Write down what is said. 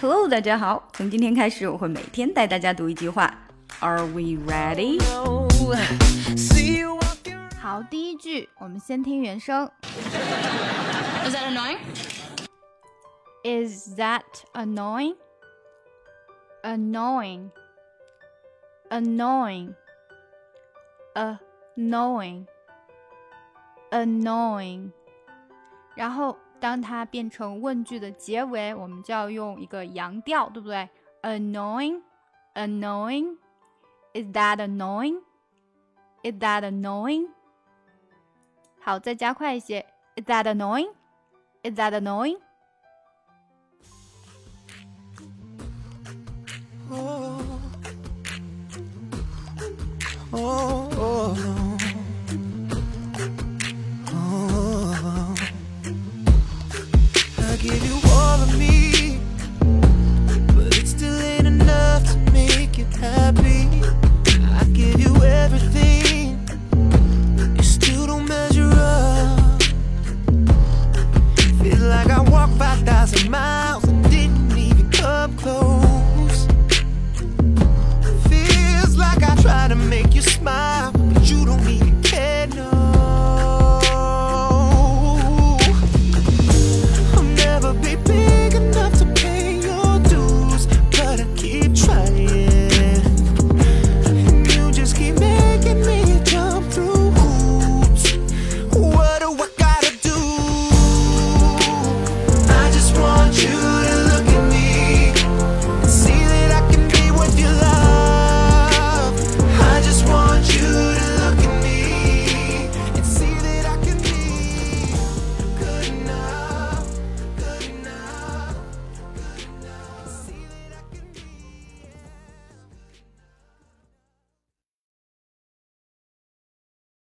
Hello，大家好。从今天开始，我会每天带大家读一句话。Are we ready？好，第一句，我们先听原声。Is that annoying? Is that annoying? Annoying. Annoying. Annoying. Annoying. 然后 当它变成问句的结尾，我们就要用一个扬调，对不对？Annoying. Annoying. Is that annoying? Is that annoying? 好，再加快一些。Is that annoying? Is that annoying? I give you all of me, but it still ain't enough to make you happy. I give you everything, you still don't measure up. Like I walked 5,000 miles and didn't even come close. Feels like I to make you smile, but you don't.